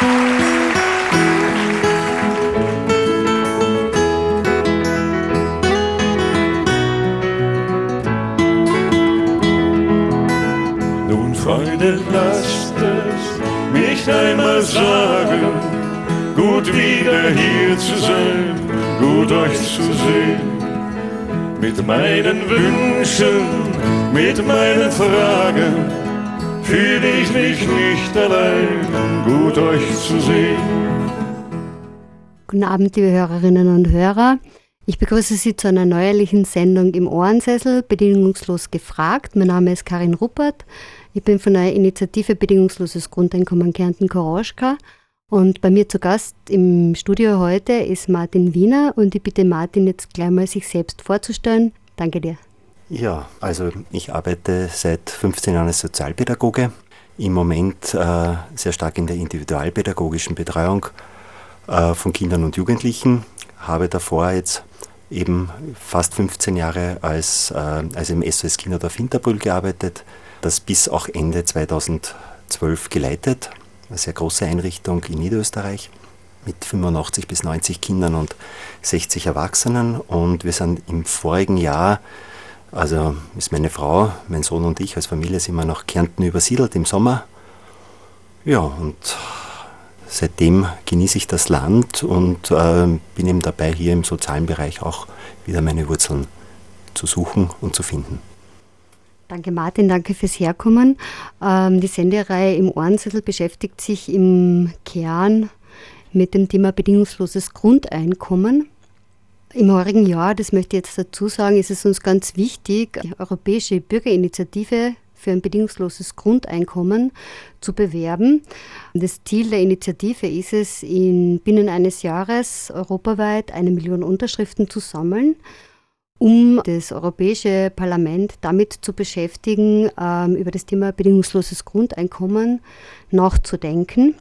Nun, Freunde, lasst es mich einmal sagen, gut wieder hier zu sein, gut euch zu sehen. Mit meinen Wünschen, mit meinen Fragen fühle ich mich nicht allein, gut euch zu sehen. Guten Abend, liebe Hörerinnen und Hörer. Ich begrüße Sie zu einer neuerlichen Sendung im Ohrensessel, bedingungslos gefragt. Mein Name ist Karin Ruppert. Ich bin von der Initiative Bedingungsloses Grundeinkommen Kärnten Koroschka. Und bei mir zu Gast im Studio heute ist Martin Wiener und ich bitte Martin jetzt gleich mal sich selbst vorzustellen. Danke dir. Ja, also ich arbeite seit 15 Jahren als Sozialpädagoge, im Moment äh, sehr stark in der individualpädagogischen Betreuung äh, von Kindern und Jugendlichen, habe davor jetzt eben fast 15 Jahre als, äh, als im SOS Kinderdorf Hinterbrüll gearbeitet, das bis auch Ende 2012 geleitet, eine sehr große Einrichtung in Niederösterreich mit 85 bis 90 Kindern und 60 Erwachsenen. Und wir sind im vorigen Jahr also ist meine Frau, mein Sohn und ich als Familie sind wir nach Kärnten übersiedelt im Sommer. Ja, und seitdem genieße ich das Land und äh, bin eben dabei, hier im sozialen Bereich auch wieder meine Wurzeln zu suchen und zu finden. Danke Martin, danke fürs Herkommen. Ähm, die Sendereihe im Ohrenzettel beschäftigt sich im Kern mit dem Thema bedingungsloses Grundeinkommen. Im heurigen Jahr, das möchte ich jetzt dazu sagen, ist es uns ganz wichtig, die Europäische Bürgerinitiative für ein bedingungsloses Grundeinkommen zu bewerben. Das Ziel der Initiative ist es, in binnen eines Jahres europaweit eine Million Unterschriften zu sammeln, um das Europäische Parlament damit zu beschäftigen, ähm, über das Thema bedingungsloses Grundeinkommen nachzudenken.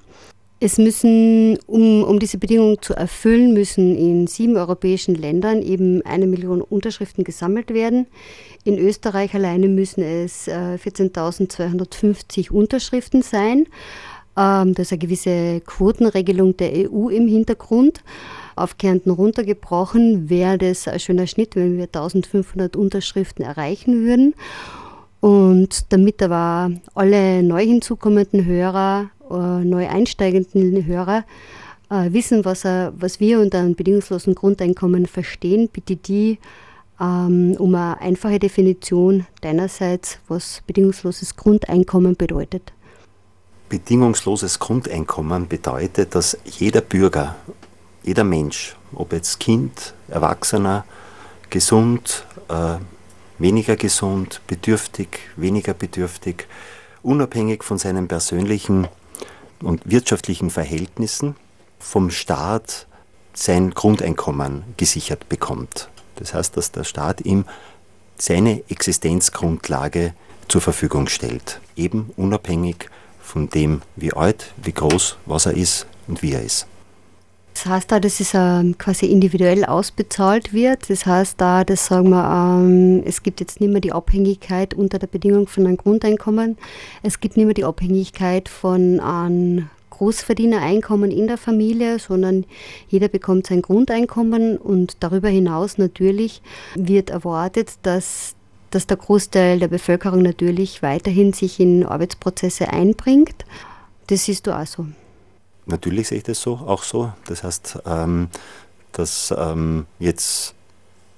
Es müssen, um, um diese Bedingungen zu erfüllen, müssen in sieben europäischen Ländern eben eine Million Unterschriften gesammelt werden. In Österreich alleine müssen es äh, 14.250 Unterschriften sein. Ähm, da ist eine gewisse Quotenregelung der EU im Hintergrund. Auf Kärnten runtergebrochen wäre das ein schöner Schnitt, wenn wir 1500 Unterschriften erreichen würden. Und damit aber alle neu hinzukommenden Hörer äh, neu einsteigenden Hörer äh, wissen, was, er, was wir unter einem bedingungslosen Grundeinkommen verstehen, bitte die ähm, um eine einfache Definition deinerseits, was bedingungsloses Grundeinkommen bedeutet. Bedingungsloses Grundeinkommen bedeutet, dass jeder Bürger, jeder Mensch, ob jetzt Kind, Erwachsener, gesund, äh, weniger gesund, bedürftig, weniger bedürftig, unabhängig von seinen persönlichen und wirtschaftlichen Verhältnissen vom Staat sein Grundeinkommen gesichert bekommt. Das heißt, dass der Staat ihm seine Existenzgrundlage zur Verfügung stellt, eben unabhängig von dem, wie alt, wie groß, was er ist und wie er ist. Das heißt da, dass es ähm, quasi individuell ausbezahlt wird. Das heißt da, dass sagen wir, ähm, es gibt jetzt nicht mehr die Abhängigkeit unter der Bedingung von einem Grundeinkommen. Es gibt nicht mehr die Abhängigkeit von einem Großverdienereinkommen in der Familie, sondern jeder bekommt sein Grundeinkommen und darüber hinaus natürlich wird erwartet, dass dass der Großteil der Bevölkerung natürlich weiterhin sich in Arbeitsprozesse einbringt. Das siehst du auch so. Natürlich sehe ich das so, auch so. Das heißt, ähm, dass ähm, jetzt,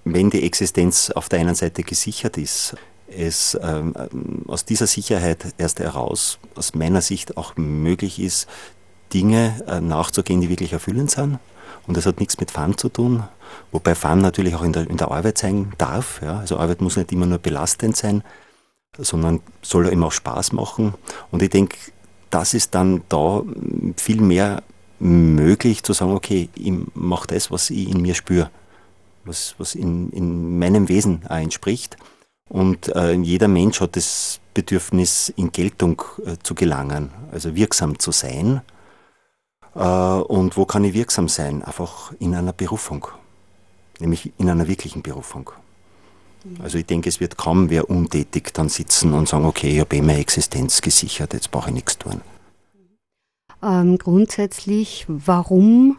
wenn die Existenz auf der einen Seite gesichert ist, es ähm, aus dieser Sicherheit erst heraus aus meiner Sicht auch möglich ist, Dinge äh, nachzugehen, die wirklich erfüllend sind. Und das hat nichts mit Fun zu tun, wobei Fun natürlich auch in der, in der Arbeit sein darf. Ja? Also Arbeit muss nicht immer nur belastend sein, sondern soll eben auch Spaß machen. Und ich denke, das ist dann da viel mehr möglich zu sagen, okay, ich mache das, was ich in mir spüre, was, was in, in meinem Wesen auch entspricht. Und äh, jeder Mensch hat das Bedürfnis, in Geltung äh, zu gelangen, also wirksam zu sein. Äh, und wo kann ich wirksam sein? Einfach in einer Berufung, nämlich in einer wirklichen Berufung. Also ich denke, es wird kaum wer untätig dann sitzen und sagen, okay, ich habe eh meine Existenz gesichert, jetzt brauche ich nichts tun. ähm, grundsätzlich, warum,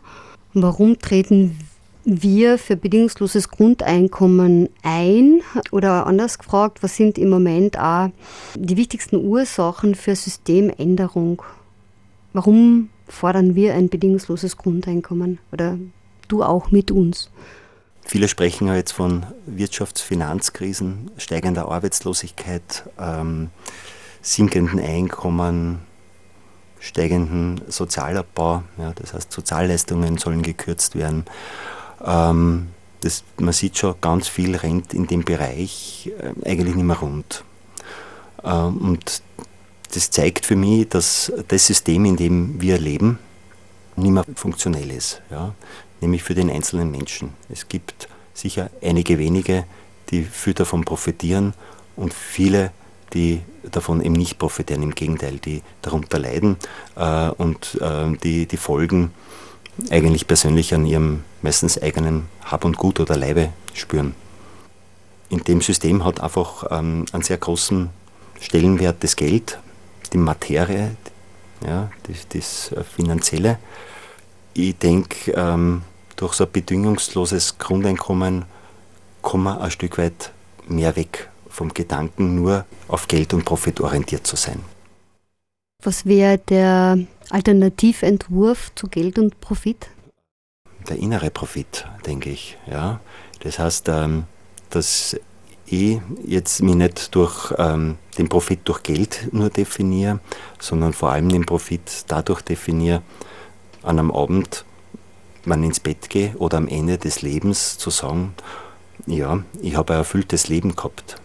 warum treten wir für bedingungsloses Grundeinkommen ein? Oder anders gefragt, was sind im Moment auch die wichtigsten Ursachen für Systemänderung? Warum fordern wir ein bedingungsloses Grundeinkommen? Oder du auch mit uns? Viele sprechen jetzt von Wirtschaftsfinanzkrisen, steigender Arbeitslosigkeit, ähm, sinkenden Einkommen, steigenden Sozialabbau. Ja, das heißt, Sozialleistungen sollen gekürzt werden. Ähm, das, man sieht schon, ganz viel rennt in dem Bereich äh, eigentlich nicht mehr rund. Ähm, und das zeigt für mich, dass das System, in dem wir leben, nicht mehr funktionell ist. Ja? Nämlich für den einzelnen Menschen. Es gibt sicher einige wenige, die viel davon profitieren und viele, die davon eben nicht profitieren. Im Gegenteil, die darunter leiden äh, und äh, die die Folgen eigentlich persönlich an ihrem meistens eigenen Hab und Gut oder Leibe spüren. In dem System hat einfach ähm, einen sehr großen Stellenwert das Geld, die Materie, ja, das, das äh, Finanzielle. Ich denke, ähm, durch so ein bedingungsloses Grundeinkommen kommen wir ein Stück weit mehr weg vom Gedanken, nur auf Geld und Profit orientiert zu sein. Was wäre der Alternativentwurf zu Geld und Profit? Der innere Profit, denke ich. Ja. Das heißt, ähm, dass ich jetzt mich nicht durch ähm, den Profit durch Geld nur definiere, sondern vor allem den Profit dadurch definiere, an einem Abend, man ins Bett gehe oder am Ende des Lebens zu sagen, ja, ich habe ein erfülltes Leben gehabt.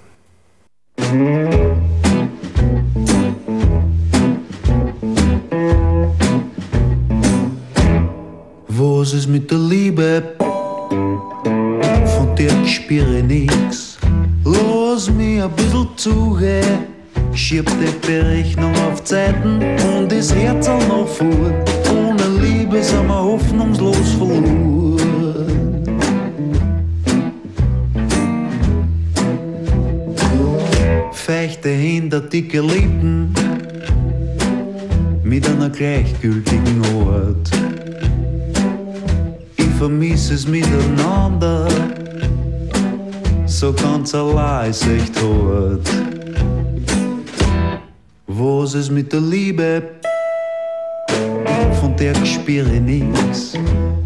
Was ist mit der Liebe? Von der spüre nix. Lass mich ein bisschen zuhören. Schieb die Berechnung auf Zeiten und das Herz auch noch vor. Liebe sind wir hoffnungslos verloren. Feuchte hinter dicke Lippen mit einer gleichgültigen Art. Ich vermisse es miteinander, so ganz allein ist echt hart. Was ist mit der Liebe? Der spüre nix.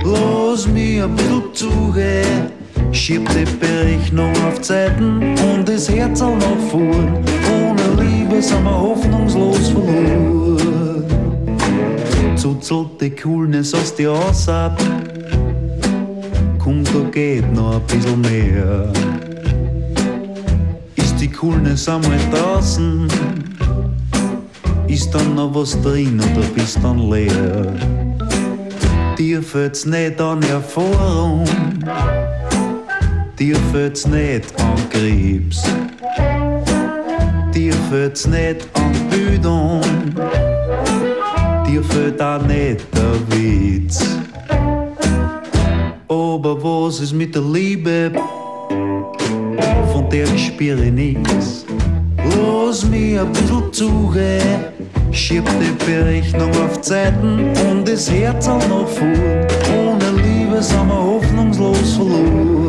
Lass mich ein bisschen zuhören. Schieb die Berechnung auf Zeiten und das Herz auch noch vor. Ohne Liebe sind wir hoffnungslos verloren. Zuzelt die Coolness aus dir aus ab. Kommt, da geht noch ein bisschen mehr. Ist die Coolness einmal draußen? Ist dann noch was drin oder bist dann leer? Dir fällt's nicht an Erfahrung Dir fehlt's nicht an Krebs. Dir fehlt's nicht an Bildung. Dir fehlt auch nicht der Witz. Aber was ist mit der Liebe? Von der spüre ich nix. Lass mich ein bisschen zuhören. Schieb die Berechnung auf Zeiten und das Herz auch noch vor. Ohne Liebe sind wir hoffnungslos verloren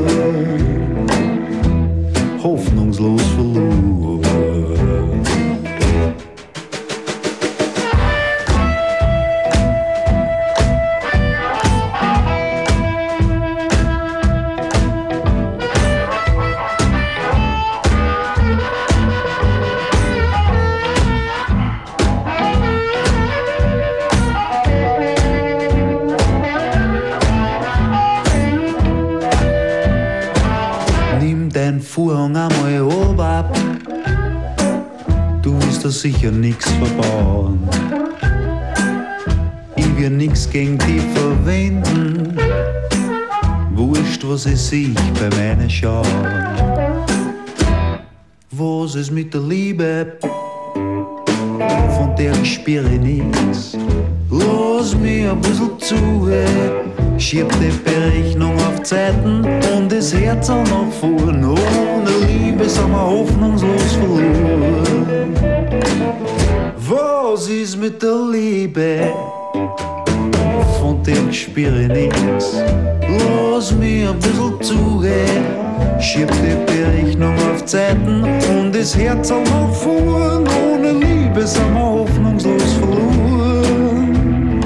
Da sicher nix verbauen. Ich will nix gegen dich verwenden. Wurscht, was ich sehe bei meinen Schauen. Was ist mit der Liebe? Von der ich spüre nix. Lass mich ein bisschen zuhören. Schieb die Berechnung auf Zeiten und das Herz auch noch fuhren. Ohne Liebe sind wir hoffnungslos verloren. Ist mit der Liebe? von dir spüre nix. Lass mich ein bisschen zugehen, schieb die Berechnung auf Zeiten und das Herz auch noch fuhren. Ohne Liebe sind wir hoffnungslos verloren.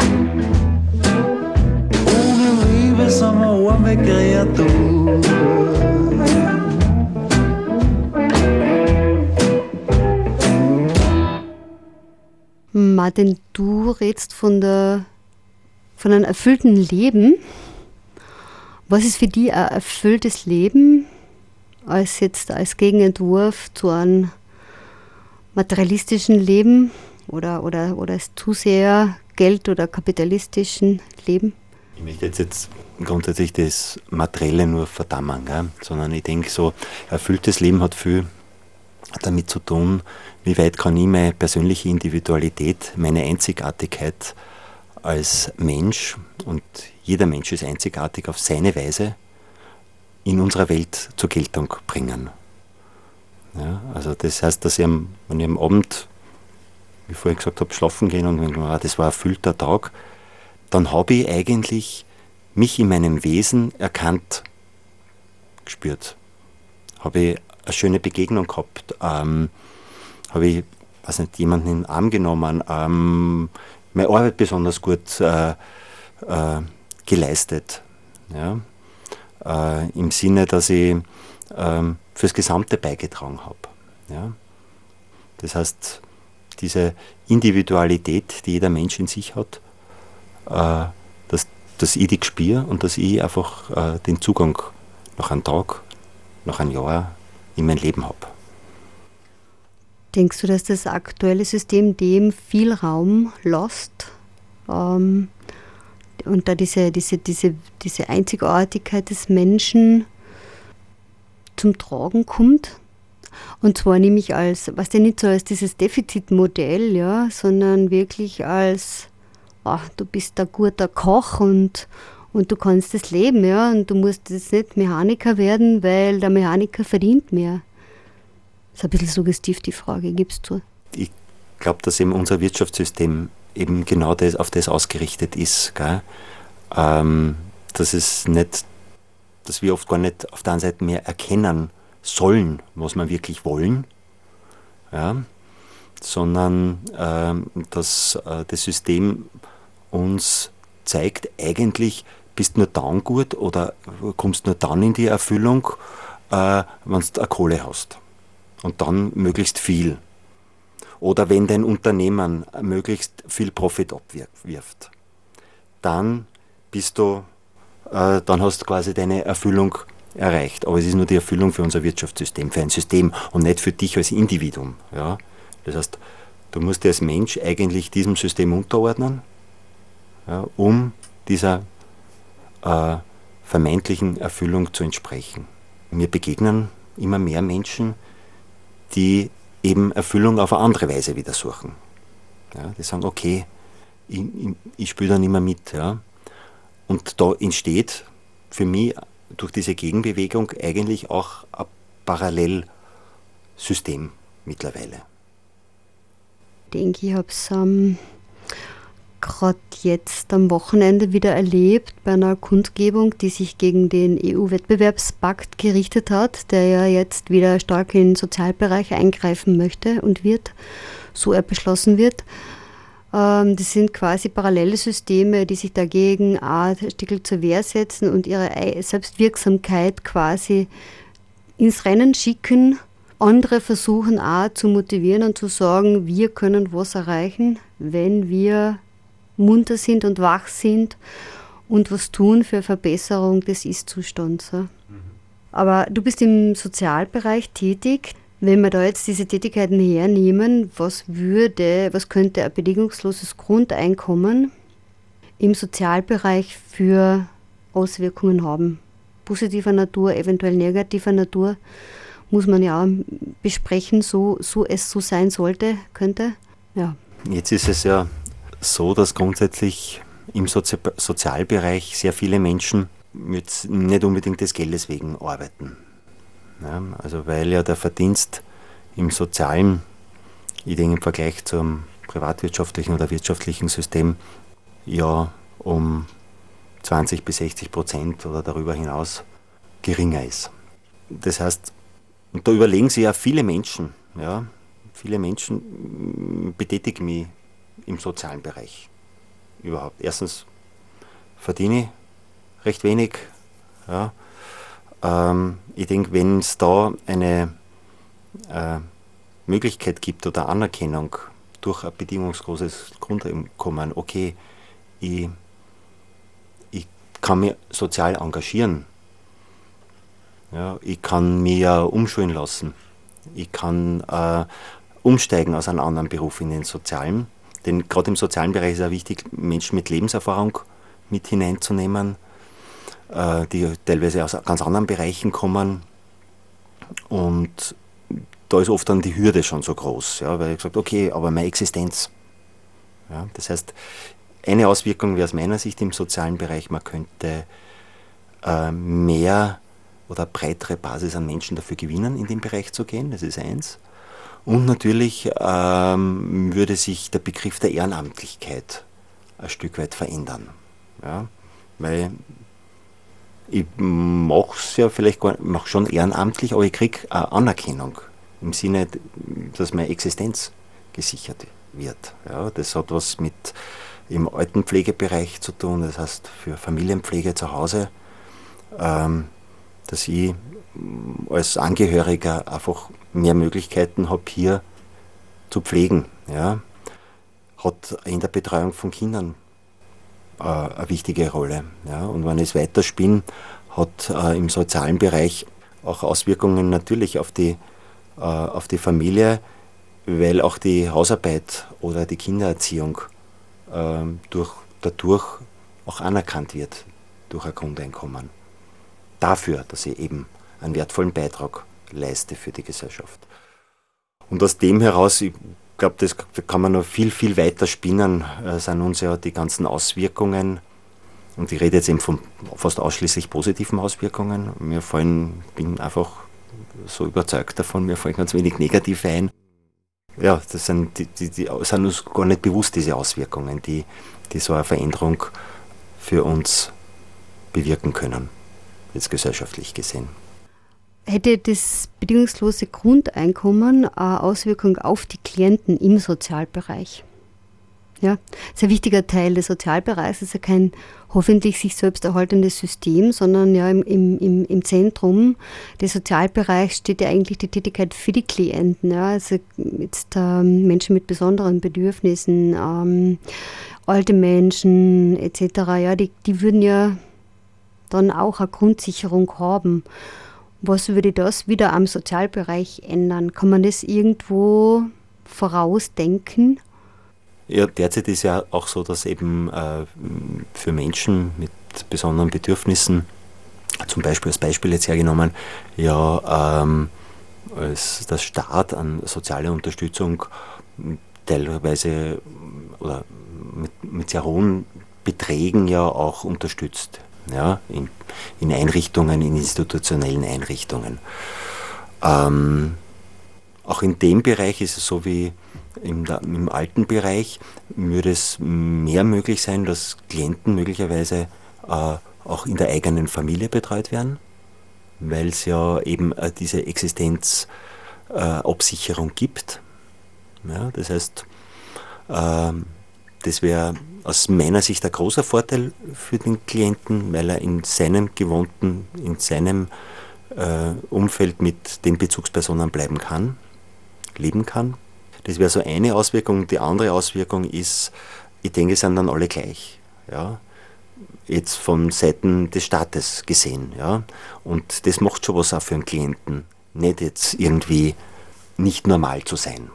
Ohne Liebe sind wir arme Martin, du redest von, der, von einem erfüllten Leben. Was ist für dich ein erfülltes Leben als jetzt als Gegenentwurf zu einem materialistischen Leben oder, oder, oder als zu sehr Geld- oder kapitalistischen Leben? Ich möchte jetzt, jetzt grundsätzlich das Materielle nur verdammen, gell? sondern ich denke so, erfülltes Leben hat viel damit zu tun, wie weit kann ich meine persönliche Individualität, meine Einzigartigkeit als Mensch, und jeder Mensch ist einzigartig auf seine Weise, in unserer Welt zur Geltung bringen. Ja, also das heißt, dass ich am, wenn ich am Abend, wie vorhin gesagt habe, schlafen gehen und denke, ah, das war ein erfüllter Tag, dann habe ich eigentlich mich in meinem Wesen erkannt, gespürt. Habe ich eine schöne Begegnung gehabt, ähm, habe ich weiß nicht, jemanden in den Arm genommen, ähm, meine Arbeit besonders gut äh, äh, geleistet. Ja? Äh, Im Sinne, dass ich ähm, fürs Gesamte beigetragen habe. Ja? Das heißt, diese Individualität, die jeder Mensch in sich hat, äh, dass, dass ich die spüre und dass ich einfach äh, den Zugang nach einem Tag, nach einem Jahr in mein Leben habe. Denkst du, dass das aktuelle System dem viel Raum lässt? Ähm, und da diese, diese, diese, diese Einzigartigkeit des Menschen zum Tragen kommt? Und zwar nämlich als, was denn nicht so als dieses Defizitmodell, ja, sondern wirklich als, oh, du bist ein guter Koch und, und du kannst das leben, ja, und du musst jetzt nicht Mechaniker werden, weil der Mechaniker verdient mehr. Das ist ein bisschen suggestiv, die Frage, gibst du? Ich glaube, dass eben unser Wirtschaftssystem eben genau das, auf das ausgerichtet ist. Gell? Ähm, dass es nicht, dass wir oft gar nicht auf der einen Seite mehr erkennen sollen, was wir wirklich wollen, ja? sondern ähm, dass äh, das System uns zeigt, eigentlich bist nur dann gut oder kommst nur dann in die Erfüllung, äh, wenn du eine Kohle hast und dann möglichst viel. Oder wenn dein Unternehmen möglichst viel Profit abwirft, dann bist du, äh, dann hast du quasi deine Erfüllung erreicht. Aber es ist nur die Erfüllung für unser Wirtschaftssystem, für ein System und nicht für dich als Individuum. Ja? Das heißt, du musst dir als Mensch eigentlich diesem System unterordnen, ja, um dieser äh, vermeintlichen Erfüllung zu entsprechen. Mir begegnen immer mehr Menschen, die eben Erfüllung auf eine andere Weise wieder suchen. Ja, die sagen, okay, ich, ich, ich spiele da nicht mehr mit. Ja. Und da entsteht für mich durch diese Gegenbewegung eigentlich auch ein Parallelsystem mittlerweile. Ich denke, ich habe es ähm, gerade jetzt am Wochenende wieder erlebt bei einer Kundgebung, die sich gegen den EU-Wettbewerbspakt gerichtet hat, der ja jetzt wieder stark in den Sozialbereich eingreifen möchte und wird, so er beschlossen wird. Ähm, das sind quasi parallele Systeme, die sich dagegen Stück zur Wehr setzen und ihre Selbstwirksamkeit quasi ins Rennen schicken. Andere versuchen auch zu motivieren und zu sagen, wir können was erreichen, wenn wir munter sind und wach sind und was tun für Verbesserung des Ist-Zustands. Mhm. Aber du bist im Sozialbereich tätig. Wenn wir da jetzt diese Tätigkeiten hernehmen, was würde, was könnte ein bedingungsloses Grundeinkommen im Sozialbereich für Auswirkungen haben? Positiver Natur, eventuell negativer Natur, muss man ja auch besprechen, so, so es so sein sollte, könnte. Ja. Jetzt ist es ja so, dass grundsätzlich im Sozi Sozialbereich sehr viele Menschen jetzt nicht unbedingt des Geldes wegen arbeiten. Ja, also weil ja der Verdienst im sozialen, ich denke im Vergleich zum privatwirtschaftlichen oder wirtschaftlichen System, ja um 20 bis 60 Prozent oder darüber hinaus geringer ist. Das heißt, und da überlegen sich ja viele Menschen, ja, viele Menschen betätigen mich im sozialen Bereich überhaupt. Erstens verdiene ich recht wenig. Ja. Ähm, ich denke, wenn es da eine äh, Möglichkeit gibt oder Anerkennung durch ein bedingungsloses Grundeinkommen, okay, ich, ich kann mich sozial engagieren. Ja, ich kann mich ja umschulen lassen. Ich kann äh, umsteigen aus einem anderen Beruf in den sozialen. Denn gerade im sozialen Bereich ist es auch wichtig, Menschen mit Lebenserfahrung mit hineinzunehmen, äh, die teilweise aus ganz anderen Bereichen kommen. Und da ist oft dann die Hürde schon so groß, ja, weil ich gesagt okay, aber meine Existenz. Ja, das heißt, eine Auswirkung wäre aus meiner Sicht im sozialen Bereich, man könnte äh, mehr oder breitere Basis an Menschen dafür gewinnen, in den Bereich zu gehen, das ist eins. Und natürlich ähm, würde sich der Begriff der Ehrenamtlichkeit ein Stück weit verändern. Ja? Weil ich mache es ja vielleicht gar mach schon ehrenamtlich, aber ich kriege Anerkennung im Sinne, dass meine Existenz gesichert wird. Ja? Das hat was mit im Altenpflegebereich zu tun, das heißt für Familienpflege zu Hause, ähm, dass ich als Angehöriger einfach mehr Möglichkeiten habe, hier zu pflegen. Ja. Hat in der Betreuung von Kindern äh, eine wichtige Rolle. Ja. Und wenn ich es weiterspinne, hat äh, im sozialen Bereich auch Auswirkungen natürlich auf die, äh, auf die Familie, weil auch die Hausarbeit oder die Kindererziehung ähm, durch, dadurch auch anerkannt wird durch ein Grundeinkommen. Dafür, dass ich eben einen wertvollen Beitrag leiste für die Gesellschaft. Und aus dem heraus, ich glaube, das kann man noch viel, viel weiter spinnen, äh, sind uns ja die ganzen Auswirkungen, und ich rede jetzt eben von fast ausschließlich positiven Auswirkungen. Mir fallen, bin einfach so überzeugt davon, mir fallen ganz wenig negative ein. Ja, das sind, die, die, die sind uns gar nicht bewusst, diese Auswirkungen, die, die so eine Veränderung für uns bewirken können, jetzt gesellschaftlich gesehen. Hätte das bedingungslose Grundeinkommen eine Auswirkung auf die Klienten im Sozialbereich? Ja, das ist ein wichtiger Teil des Sozialbereichs. Ist ja kein hoffentlich sich selbst erhaltendes System, sondern ja im, im, im Zentrum des Sozialbereichs steht ja eigentlich die Tätigkeit für die Klienten. Ja, also jetzt ähm, Menschen mit besonderen Bedürfnissen, ähm, alte Menschen etc. Ja, die, die würden ja dann auch eine Grundsicherung haben. Was würde das wieder am Sozialbereich ändern? Kann man das irgendwo vorausdenken? Ja, derzeit ist ja auch so, dass eben äh, für Menschen mit besonderen Bedürfnissen, zum Beispiel als Beispiel jetzt hergenommen, ja, ähm, als der Staat an soziale Unterstützung teilweise oder mit, mit sehr hohen Beträgen ja auch unterstützt ja, in, in Einrichtungen, in institutionellen Einrichtungen. Ähm, auch in dem Bereich ist es so wie im, im alten Bereich, würde es mehr möglich sein, dass Klienten möglicherweise äh, auch in der eigenen Familie betreut werden, weil es ja eben äh, diese Existenzabsicherung äh, gibt. Ja, das heißt, ähm, das wäre aus meiner Sicht ein großer Vorteil für den Klienten, weil er in seinem gewohnten, in seinem äh, Umfeld mit den Bezugspersonen bleiben kann, leben kann. Das wäre so eine Auswirkung. Die andere Auswirkung ist, ich denke, es sind dann alle gleich. Ja? Jetzt von Seiten des Staates gesehen. Ja? Und das macht schon was auch für einen Klienten. Nicht jetzt irgendwie nicht normal zu sein.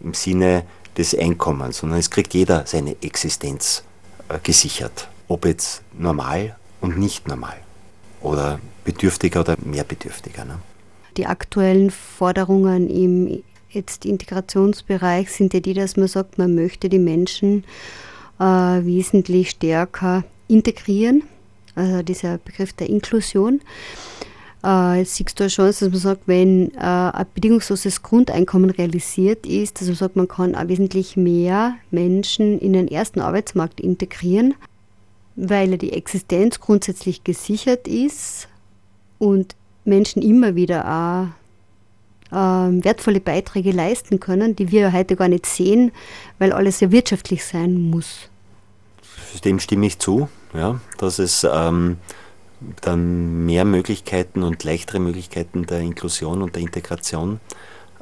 Im Sinne, des Einkommens, sondern es kriegt jeder seine Existenz äh, gesichert. Ob jetzt normal und nicht normal oder bedürftiger oder mehr bedürftiger. Ne? Die aktuellen Forderungen im jetzt Integrationsbereich sind ja die, dass man sagt, man möchte die Menschen äh, wesentlich stärker integrieren, also dieser Begriff der Inklusion. Äh, siehst du eine Chance, dass man sagt, wenn äh, ein bedingungsloses Grundeinkommen realisiert ist, dass man sagt, man kann auch wesentlich mehr Menschen in den ersten Arbeitsmarkt integrieren, weil die Existenz grundsätzlich gesichert ist und Menschen immer wieder auch äh, wertvolle Beiträge leisten können, die wir heute gar nicht sehen, weil alles ja wirtschaftlich sein muss. Dem stimme ich zu, ja, dass es ähm, dann mehr Möglichkeiten und leichtere Möglichkeiten der Inklusion und der Integration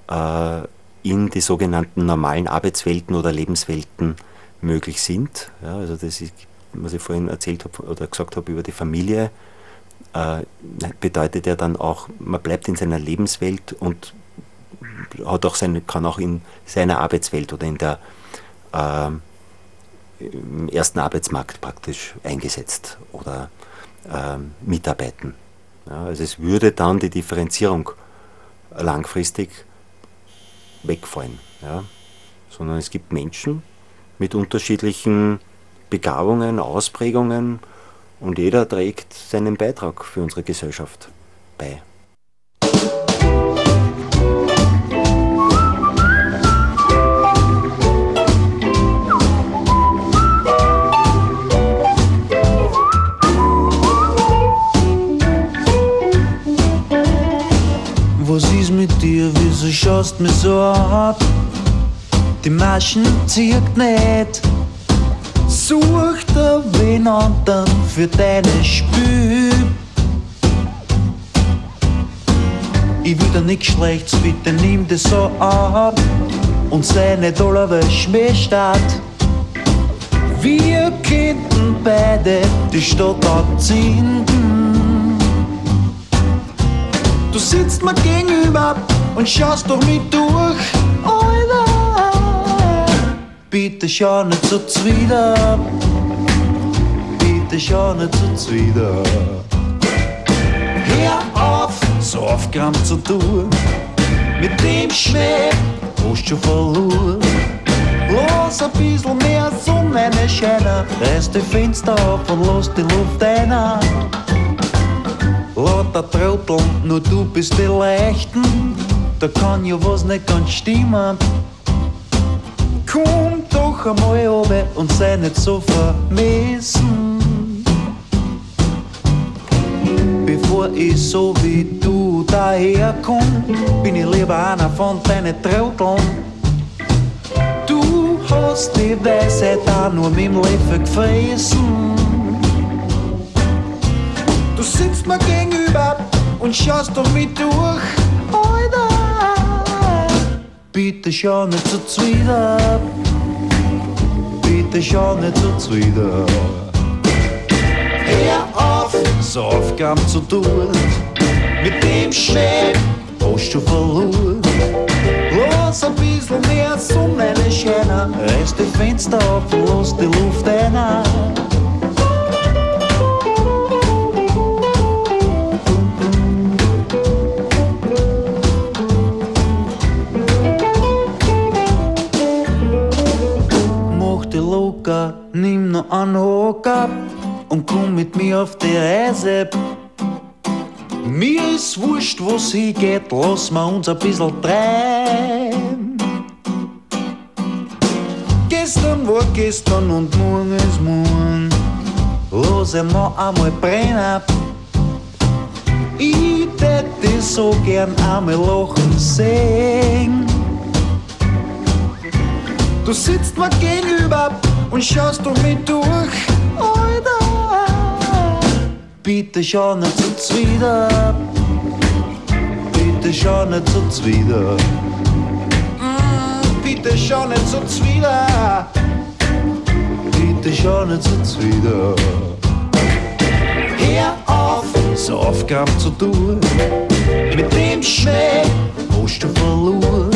äh, in die sogenannten normalen Arbeitswelten oder Lebenswelten möglich sind. Ja, also das ist, was ich vorhin erzählt habe oder gesagt habe über die Familie, äh, bedeutet ja dann auch, man bleibt in seiner Lebenswelt und hat auch seine, kann auch in seiner Arbeitswelt oder in der äh, im ersten Arbeitsmarkt praktisch eingesetzt oder mitarbeiten. Ja, also es würde dann die Differenzierung langfristig wegfallen. Ja, sondern es gibt Menschen mit unterschiedlichen Begabungen, Ausprägungen und jeder trägt seinen Beitrag für unsere Gesellschaft bei. Du schaust mir so ab. Die Maschen zieht nicht. Such dir wen anderen für deine Spül. Ich will dir nichts Schlechtes, bitte nimm das so ab. Und sei nicht alle mir statt. Wir könnten beide die Stadt abziehen. Du sitzt mir gegenüber und schaust durch mich durch. Alter, bitte schau nicht so zwider, bitte schau nicht so zwider. Hör auf, so Aufgaben zu tun, mit dem Schmäh hast schon verloren. Lass ein bisschen mehr Sonne scheinen, reiß die Fenster auf und lass die Luft ein. Lauter Trotteln, nur du bist die Leichten da kann ja was nicht ganz stimmen. Komm doch einmal runter und sei nicht so vermessen. Bevor ich so wie du daherkomm, bin ich lieber einer von deinen Trotteln. Du hast die Weisheit auch nur mit dem Löffel gefressen. Du sitzt mir gegenüber und schaust durch mich durch. Bitte schau nicht so zwider, bitte schau nicht so zwider. Hör auf, so Aufgaben zu tun, mit dem Schnee hast du verloren. Lass ein bisschen mehr Sonne scheinen, reiß die Fenster auf lass die Luft ein. Nur an Hocker und komm mit mir auf die Reise. Mir ist wurscht, wo sie geht, lass ma uns ein bisschen treiben. Gestern war gestern und morgen ist morgen. Lass noch einmal brennen. Ich hätte so gern einmal lachen sehen. Du sitzt mir gegenüber und schaust durch mich durch. Alter, bitte schau nicht so zwider. Bitte schau nicht so zwider. Mm, bitte schau nicht so zwider. Bitte schau nicht so zwider. Hör auf, so Aufgaben zu tun. Mit dem Schnee hast du verloren.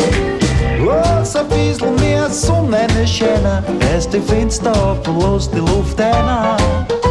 Lass ein bisschen mehr Sonne scheinen, reiß die Fenster auf und lass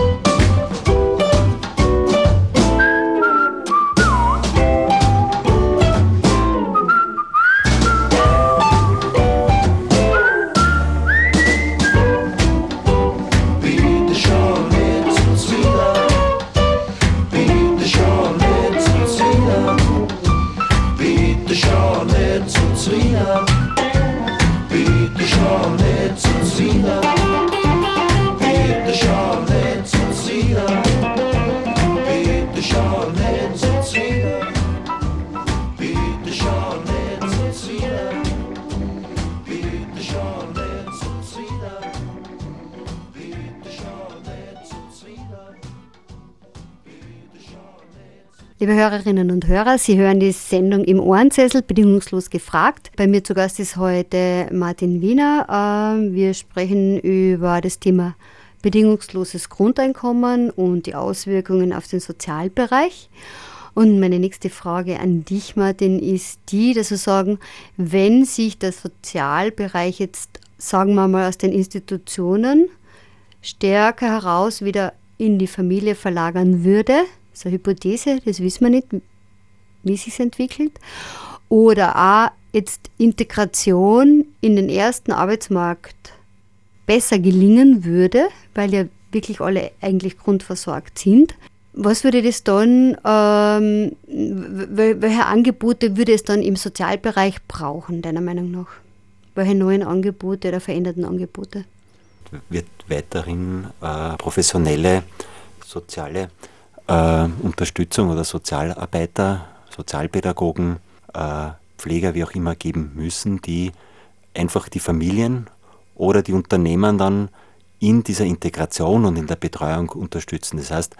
Hörerinnen und Hörer, Sie hören die Sendung im Ohrensessel, bedingungslos gefragt. Bei mir zu Gast ist heute Martin Wiener. Ähm, wir sprechen über das Thema bedingungsloses Grundeinkommen und die Auswirkungen auf den Sozialbereich. Und meine nächste Frage an dich, Martin, ist die, dass wir sagen, wenn sich der Sozialbereich jetzt, sagen wir mal, aus den Institutionen stärker heraus wieder in die Familie verlagern würde, das ist eine Hypothese, das wissen wir nicht, wie sich entwickelt. Oder auch jetzt Integration in den ersten Arbeitsmarkt besser gelingen würde, weil ja wirklich alle eigentlich grundversorgt sind. Was würde das dann, ähm, welche Angebote würde es dann im Sozialbereich brauchen, deiner Meinung nach? Welche neuen Angebote oder veränderten Angebote? Wird weiterhin äh, professionelle soziale äh, Unterstützung oder Sozialarbeiter, Sozialpädagogen, äh, Pfleger, wie auch immer geben müssen, die einfach die Familien oder die Unternehmen dann in dieser Integration und in der Betreuung unterstützen. Das heißt,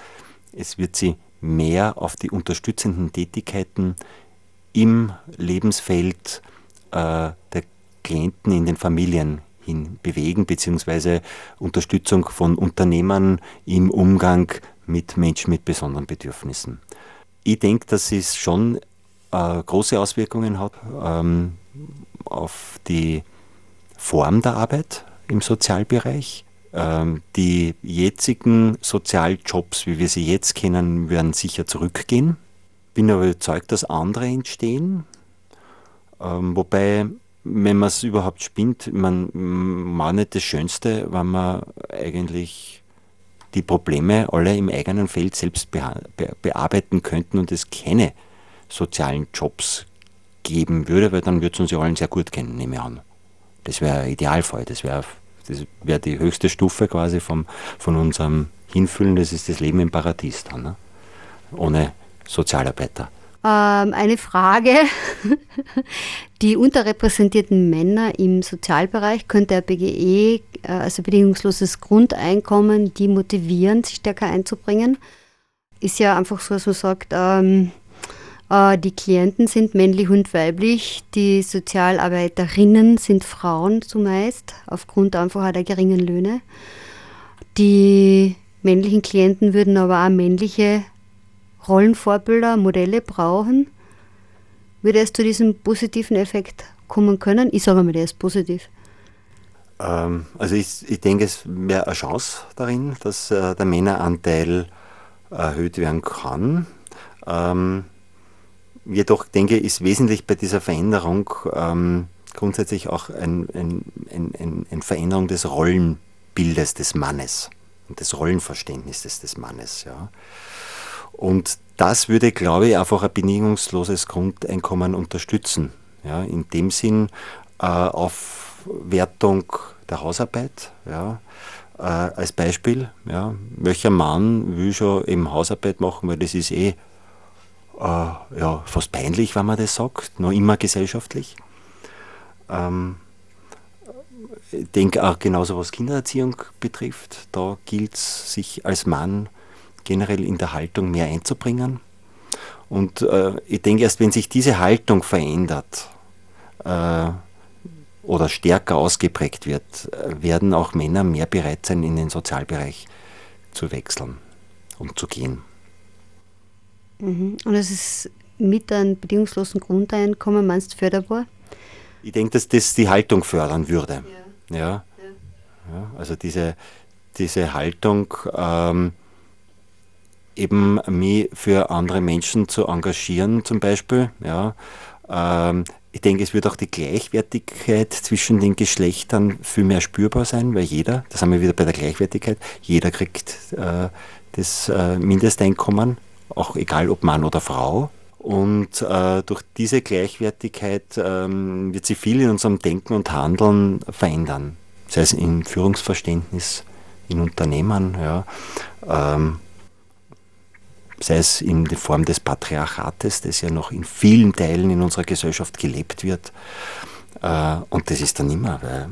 es wird sie mehr auf die unterstützenden Tätigkeiten im Lebensfeld äh, der Klienten in den Familien hin bewegen, beziehungsweise Unterstützung von Unternehmern im Umgang mit Menschen mit besonderen Bedürfnissen. Ich denke, dass es schon äh, große Auswirkungen hat ähm, auf die Form der Arbeit im Sozialbereich. Ähm, die jetzigen Sozialjobs, wie wir sie jetzt kennen, werden sicher zurückgehen. Bin aber überzeugt, dass andere entstehen. Ähm, wobei, wenn man es überhaupt spinnt, man war nicht das Schönste, wenn man eigentlich die Probleme alle im eigenen Feld selbst bearbeiten könnten und es keine sozialen Jobs geben würde, weil dann würde es uns ja allen sehr gut kennen, nehme ich an. Das wäre Idealfall, das wäre das wäre die höchste Stufe quasi vom, von unserem Hinfühlen, das ist das Leben im Paradies dann, ne? ohne Sozialarbeiter. Ähm, eine Frage. Die unterrepräsentierten Männer im Sozialbereich könnte der BGE, äh, also bedingungsloses Grundeinkommen, die motivieren, sich stärker einzubringen. Ist ja einfach so, dass man sagt, ähm, äh, die Klienten sind männlich und weiblich, die Sozialarbeiterinnen sind Frauen zumeist, aufgrund einfach der geringen Löhne. Die männlichen Klienten würden aber auch männliche Rollenvorbilder, Modelle brauchen. Würde es zu diesem positiven Effekt kommen können? Ich sage mal, der ist positiv. Ähm, also ich, ich denke, es wäre eine Chance darin, dass äh, der Männeranteil erhöht werden kann. Ähm, jedoch denke ich, ist wesentlich bei dieser Veränderung ähm, grundsätzlich auch eine ein, ein, ein Veränderung des Rollenbildes des Mannes und des Rollenverständnisses des Mannes. Ja. Und das würde, glaube ich, einfach ein bedingungsloses Grundeinkommen unterstützen. Ja, in dem Sinn äh, Aufwertung der Hausarbeit. Ja, äh, als Beispiel, ja, welcher Mann will schon eben Hausarbeit machen, weil das ist eh äh, ja, fast peinlich, wenn man das sagt, noch immer gesellschaftlich. Ähm, ich denke auch genauso, was Kindererziehung betrifft. Da gilt es, sich als Mann generell in der Haltung mehr einzubringen. Und äh, ich denke, erst wenn sich diese Haltung verändert äh, oder stärker ausgeprägt wird, werden auch Männer mehr bereit sein, in den Sozialbereich zu wechseln und zu gehen. Mhm. Und es ist mit einem bedingungslosen Grundeinkommen, meinst du, förderbar? Ich denke, dass das die Haltung fördern würde. Ja. ja. ja. also diese, diese Haltung, ähm, eben mich für andere Menschen zu engagieren, zum Beispiel. Ja. Ähm, ich denke, es wird auch die Gleichwertigkeit zwischen den Geschlechtern viel mehr spürbar sein, weil jeder, das haben wir wieder bei der Gleichwertigkeit, jeder kriegt äh, das äh, Mindesteinkommen auch egal ob Mann oder Frau. Und äh, durch diese Gleichwertigkeit ähm, wird sich viel in unserem Denken und Handeln verändern. Sei es im Führungsverständnis, in Unternehmen, ja, ähm, sei es in der Form des Patriarchates, das ja noch in vielen Teilen in unserer Gesellschaft gelebt wird. Äh, und das ist dann immer, weil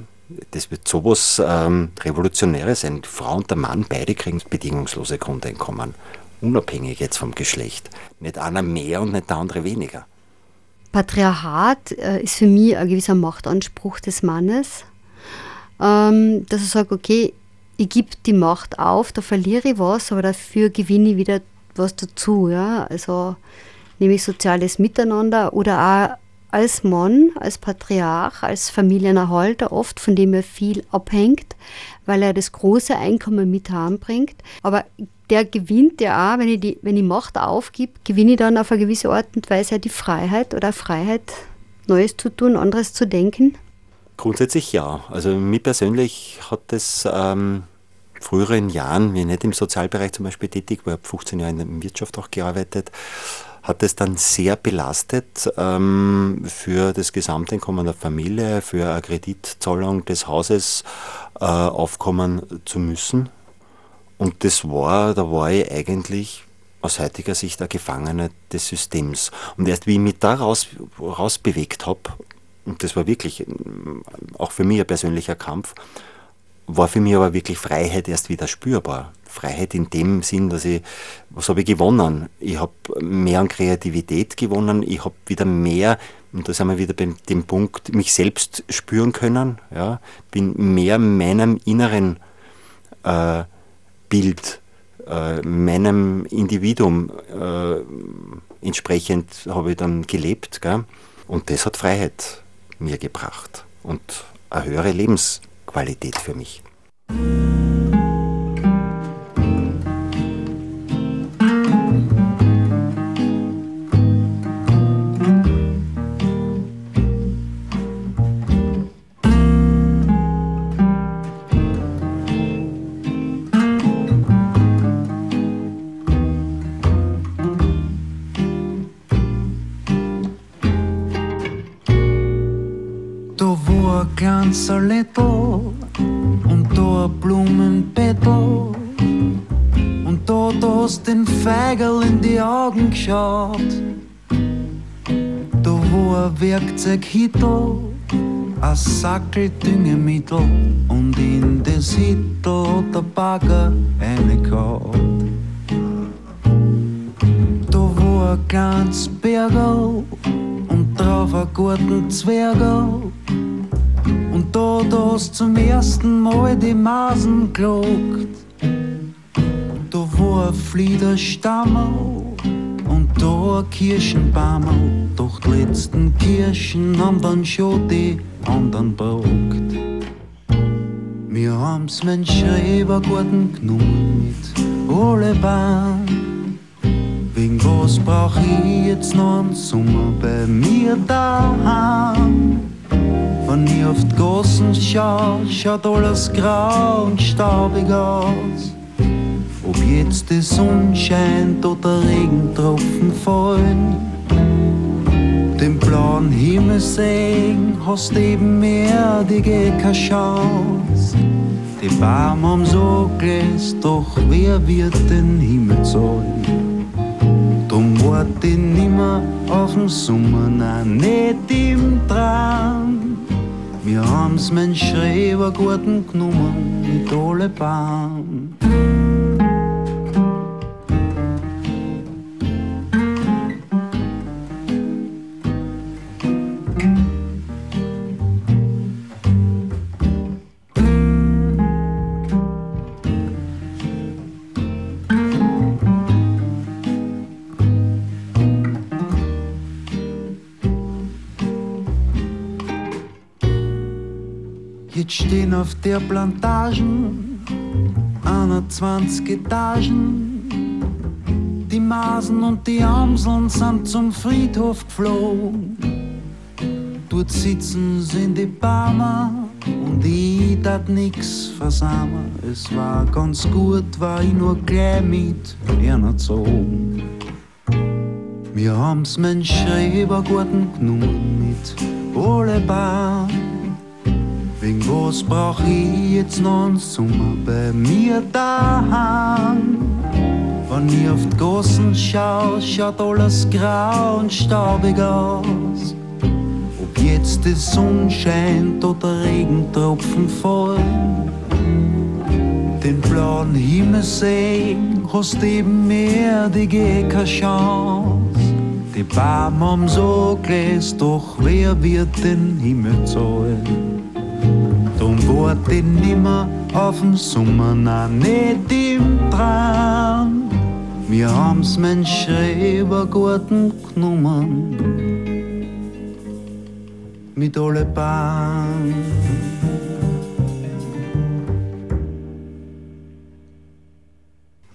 das wird sowas ähm, Revolutionäres sein. Die Frau und der Mann, beide kriegen bedingungslose Grundeinkommen unabhängig jetzt vom Geschlecht. Nicht einer mehr und nicht der andere weniger. Patriarchat äh, ist für mich ein gewisser Machtanspruch des Mannes, ähm, dass er sagt, okay, ich gebe die Macht auf, da verliere ich was, aber dafür gewinne ich wieder was dazu. Ja? Also nämlich soziales Miteinander oder auch als Mann, als Patriarch, als Familienerhalter, oft von dem er viel abhängt, weil er das große Einkommen mit heimbringt. Aber der gewinnt ja auch, wenn ich, die, wenn ich Macht aufgib, gewinne ich dann auf eine gewisse Art und Weise die Freiheit oder Freiheit, Neues zu tun, anderes zu denken. Grundsätzlich ja. Also mir persönlich hat das ähm, früheren Jahren, wie ich nicht im Sozialbereich zum Beispiel tätig war, habe 15 Jahre in der Wirtschaft auch gearbeitet, hat es dann sehr belastet ähm, für das Gesamteinkommen der Familie, für eine Kreditzahlung des Hauses äh, aufkommen zu müssen. Und das war, da war ich eigentlich aus heutiger Sicht ein Gefangener des Systems. Und erst wie ich mich da raus, raus bewegt habe, und das war wirklich auch für mich ein persönlicher Kampf, war für mich aber wirklich Freiheit erst wieder spürbar. Freiheit in dem Sinn, dass ich, was habe ich gewonnen? Ich habe mehr an Kreativität gewonnen, ich habe wieder mehr, und da sind wir wieder bei dem Punkt, mich selbst spüren können, ja, bin mehr meinem inneren äh, Bild, äh, meinem Individuum äh, entsprechend habe ich dann gelebt. Gell? Und das hat Freiheit mir gebracht und eine höhere Lebensqualität für mich. Little und da Blumenbettel und da hast den Feigel in die Augen geschaut. Da wo ein Werkzeughittel, ein Sackel Düngemittel und in das Hittel hat der Bagger reingehaut. Da wo ein kleines Bergel und drauf ein guten Zwergel und da hast zum ersten Mal die Masen gelogt. Da war ein Fliederstammel und da ein Kirschenbaumel. Doch die letzten Kirschen haben dann schon die anderen braucht. Wir haben's mein Schrebergarten genommen alle Bahn. Wegen was brauch ich jetzt noch einen Sommer bei mir daheim? Wenn ich auf die Gassen schau, schaut alles grau und staubig aus. Ob jetzt die Sonne scheint oder Regentropfen fallen. Den blauen Himmel sehen, hast eben mehr, die keine Chance. Die Bäume haben so gläst, doch wer wird den Himmel zahlen? Drum wart ich nimmer auf den Sommer, nein, nicht im Traum. Wir haben's mein Schrebergarten genommen mit alle Bahn. Auf der Plantagen, 21 Etagen. Die Masen und die Amseln sind zum Friedhof geflogen. Dort sitzen sie in die Bäume und ich dat nix versammeln. Es war ganz gut, war ich nur gleich mit einer erzogen. Wir haben's mein Schrebergarten genommen mit alle. Was brauch ich jetzt noch einen Sommer bei mir daheim? Wenn ich auf die Gassen schau, schaut alles grau und staubig aus. Ob jetzt die Sonne scheint oder Regentropfen fallen. den blauen Himmel sehen, hast eben mehr die keine Chance. Die Baum haben so gläst, doch wer wird den Himmel zahlen? Warte nimmer auf den Sommer, na nicht im Traum. Wir haben's mein Schrebergarten genommen mit alle Bahn.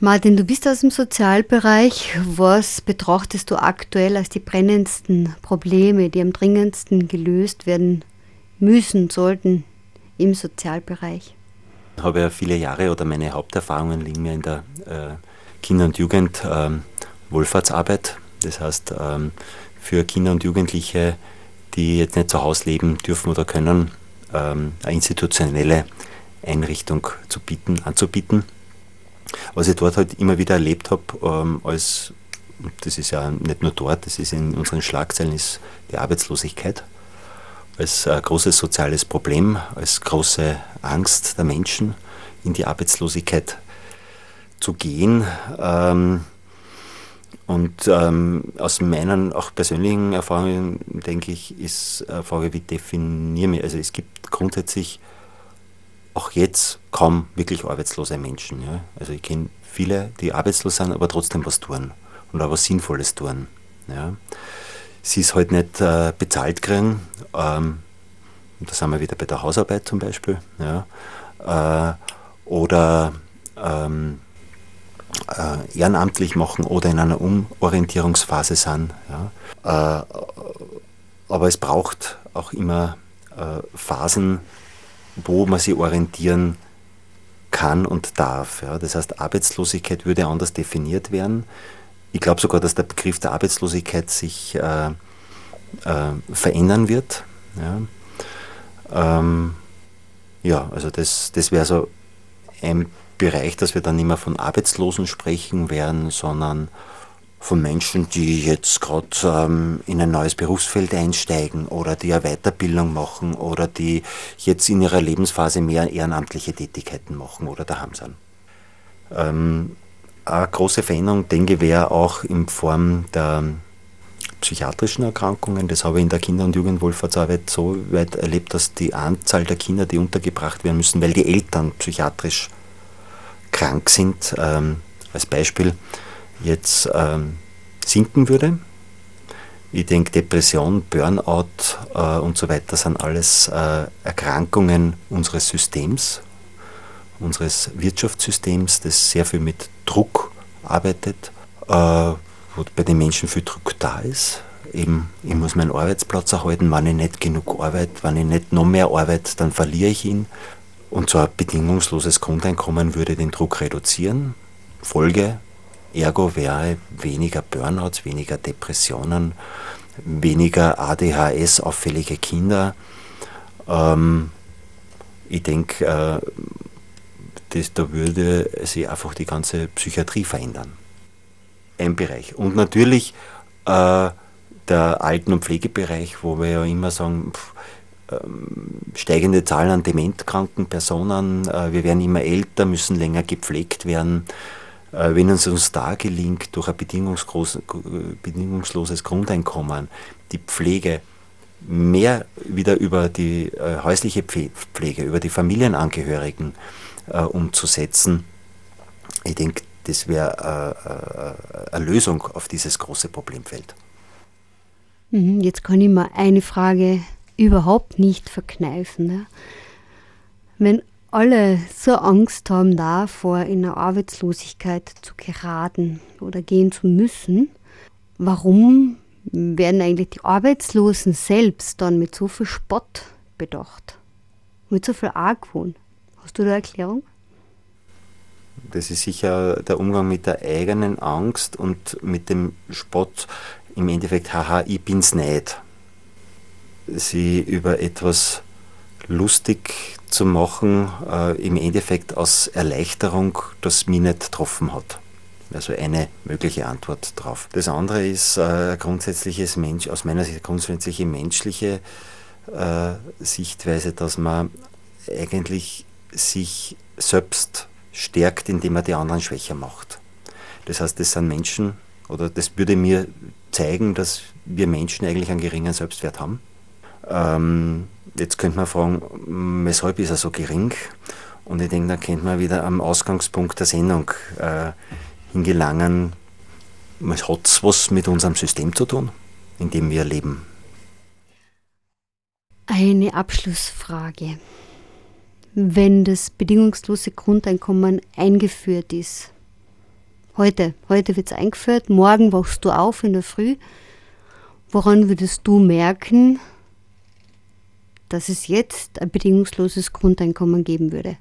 Martin, du bist aus dem Sozialbereich. Was betrachtest du aktuell als die brennendsten Probleme, die am dringendsten gelöst werden müssen, sollten im Sozialbereich? Ich habe ja viele Jahre oder meine Haupterfahrungen liegen mir in der äh, Kinder- und Jugendwohlfahrtsarbeit. Ähm, das heißt, ähm, für Kinder und Jugendliche, die jetzt nicht zu Hause leben dürfen oder können, ähm, eine institutionelle Einrichtung zu bieten, anzubieten. Was ich dort halt immer wieder erlebt habe, als, das ist ja nicht nur dort, das ist in unseren Schlagzeilen, ist die Arbeitslosigkeit als äh, großes soziales Problem, als große Angst der Menschen in die Arbeitslosigkeit zu gehen. Ähm, und ähm, aus meinen auch persönlichen Erfahrungen, denke ich, ist eine Frage, wie definieren wir, also es gibt grundsätzlich auch jetzt kaum wirklich arbeitslose Menschen. Ja? Also ich kenne viele, die arbeitslos sind, aber trotzdem was tun und auch was Sinnvolles tun. Ja? Sie ist halt nicht äh, bezahlt kriegen, ähm, da sind wir wieder bei der Hausarbeit zum Beispiel, ja? Äh, oder ähm, äh, ehrenamtlich machen oder in einer Umorientierungsphase sind. Ja? Äh, aber es braucht auch immer äh, Phasen, wo man sich orientieren kann und darf. Ja. Das heißt, Arbeitslosigkeit würde anders definiert werden. Ich glaube sogar, dass der Begriff der Arbeitslosigkeit sich äh, äh, verändern wird. Ja, ähm, ja also das, das wäre so ein Bereich, dass wir dann nicht mehr von Arbeitslosen sprechen werden, sondern von Menschen, die jetzt gerade ähm, in ein neues Berufsfeld einsteigen oder die eine Weiterbildung machen oder die jetzt in ihrer Lebensphase mehr ehrenamtliche Tätigkeiten machen oder daheim sind. Ähm, eine große Veränderung, denke ich, wäre auch in Form der psychiatrischen Erkrankungen. Das habe ich in der Kinder- und Jugendwohlfahrtsarbeit so weit erlebt, dass die Anzahl der Kinder, die untergebracht werden müssen, weil die Eltern psychiatrisch krank sind, ähm, als Beispiel, jetzt ähm, sinken würde. Ich denke, Depression, Burnout äh, und so weiter sind alles äh, Erkrankungen unseres Systems, unseres Wirtschaftssystems, das sehr viel mit Druck arbeitet, äh, wo bei den Menschen viel Druck da ist. Eben, ich muss meinen Arbeitsplatz erhalten, wenn ich nicht genug arbeite, wenn ich nicht noch mehr arbeite, dann verliere ich ihn. Und so ein bedingungsloses Grundeinkommen würde den Druck reduzieren. Folge, Ergo wäre weniger Burnouts, weniger Depressionen, weniger ADHS-auffällige Kinder. Ähm, ich denke, äh, da würde sich einfach die ganze Psychiatrie verändern. Ein Bereich. Und natürlich äh, der Alten- und Pflegebereich, wo wir ja immer sagen, pff, ähm, steigende Zahlen an dementkranken Personen, äh, wir werden immer älter, müssen länger gepflegt werden. Äh, wenn es uns da gelingt, durch ein bedingungsloses Grundeinkommen die Pflege mehr wieder über die äh, häusliche Pflege, über die Familienangehörigen äh, umzusetzen, ich denke, das wäre äh, eine Lösung auf dieses große Problemfeld. Mhm, jetzt kann ich mir eine Frage überhaupt nicht verkneifen. Ne? Wenn alle so Angst haben davor, in eine Arbeitslosigkeit zu geraten oder gehen zu müssen, warum werden eigentlich die Arbeitslosen selbst dann mit so viel Spott bedacht? Mit so viel Argwohn? Hast du da Erklärung? Das ist sicher der Umgang mit der eigenen Angst und mit dem Spott im Endeffekt, haha, ich bin's nicht. Sie über etwas lustig zu machen, äh, im Endeffekt aus Erleichterung, dass mich nicht getroffen hat. Also eine mögliche Antwort drauf. Das andere ist äh, grundsätzliches Mensch, aus meiner Sicht grundsätzliche menschliche äh, Sichtweise, dass man eigentlich sich selbst stärkt, indem er die anderen schwächer macht. Das heißt, das sind Menschen, oder das würde mir zeigen, dass wir Menschen eigentlich einen geringen Selbstwert haben. Ähm, jetzt könnte man fragen, weshalb ist er so gering? Und ich denke, da könnte man wieder am Ausgangspunkt der Sendung äh, hingelangen. Es hat was mit unserem System zu tun, in dem wir leben. Eine Abschlussfrage. Wenn das bedingungslose Grundeinkommen eingeführt ist, heute, heute wird es eingeführt, morgen wachst du auf in der Früh, woran würdest du merken, dass es jetzt ein bedingungsloses Grundeinkommen geben würde?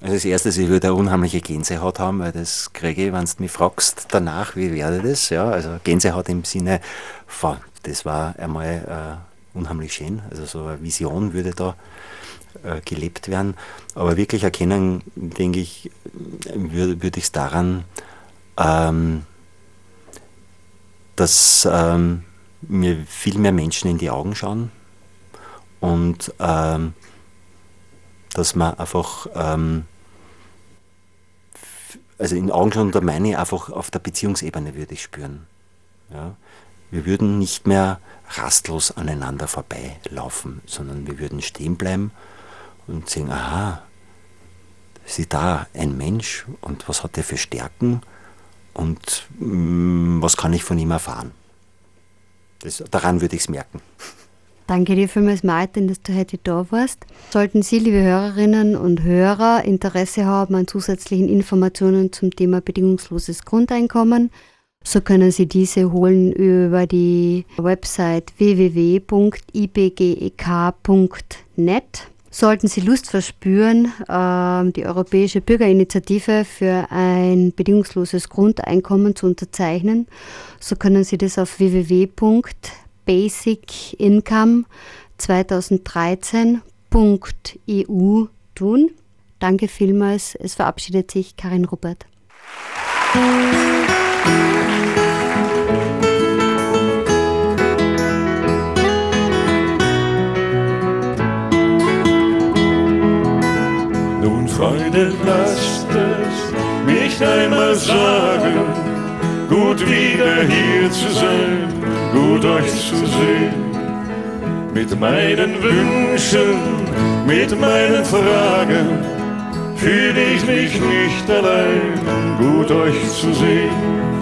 Also das Erste, ich würde eine unheimliche Gänsehaut haben, weil das kriege ich, wenn du mich fragst danach, wie werde das? Ja, also Gänsehaut im Sinne, das war einmal äh, unheimlich schön, also so eine Vision würde da äh, gelebt werden. Aber wirklich erkennen, denke ich, würde, würde ich es daran, ähm, dass ähm, mir viel mehr Menschen in die Augen schauen und ähm, dass man einfach, ähm, also in Augen schon, da meine ich einfach auf der Beziehungsebene würde ich spüren. Ja? Wir würden nicht mehr rastlos aneinander vorbeilaufen, sondern wir würden stehen bleiben und sehen, aha, sieh da, ein Mensch und was hat er für Stärken und mh, mm, was kann ich von ihm erfahren. Das, daran würde ich es merken. Danke dir vielmals, Martin, dass du heute da warst. Sollten Sie, liebe Hörerinnen und Hörer, Interesse haben an zusätzlichen Informationen zum Thema bedingungsloses Grundeinkommen, so können Sie diese holen über die Website www.ibgek.net. Sollten Sie Lust verspüren, ähm, die Europäische Bürgerinitiative für ein bedingungsloses Grundeinkommen zu unterzeichnen, so können Sie das auf www.basicincome 2013.eu e tun. Danke vielmals. Es verabschiedet sich Karin Rupert. Freunde, lasst es mich einmal sagen, gut wieder hier zu sein, gut euch zu sehen. Mit meinen Wünschen, mit meinen Fragen fühle ich mich nicht allein, gut euch zu sehen.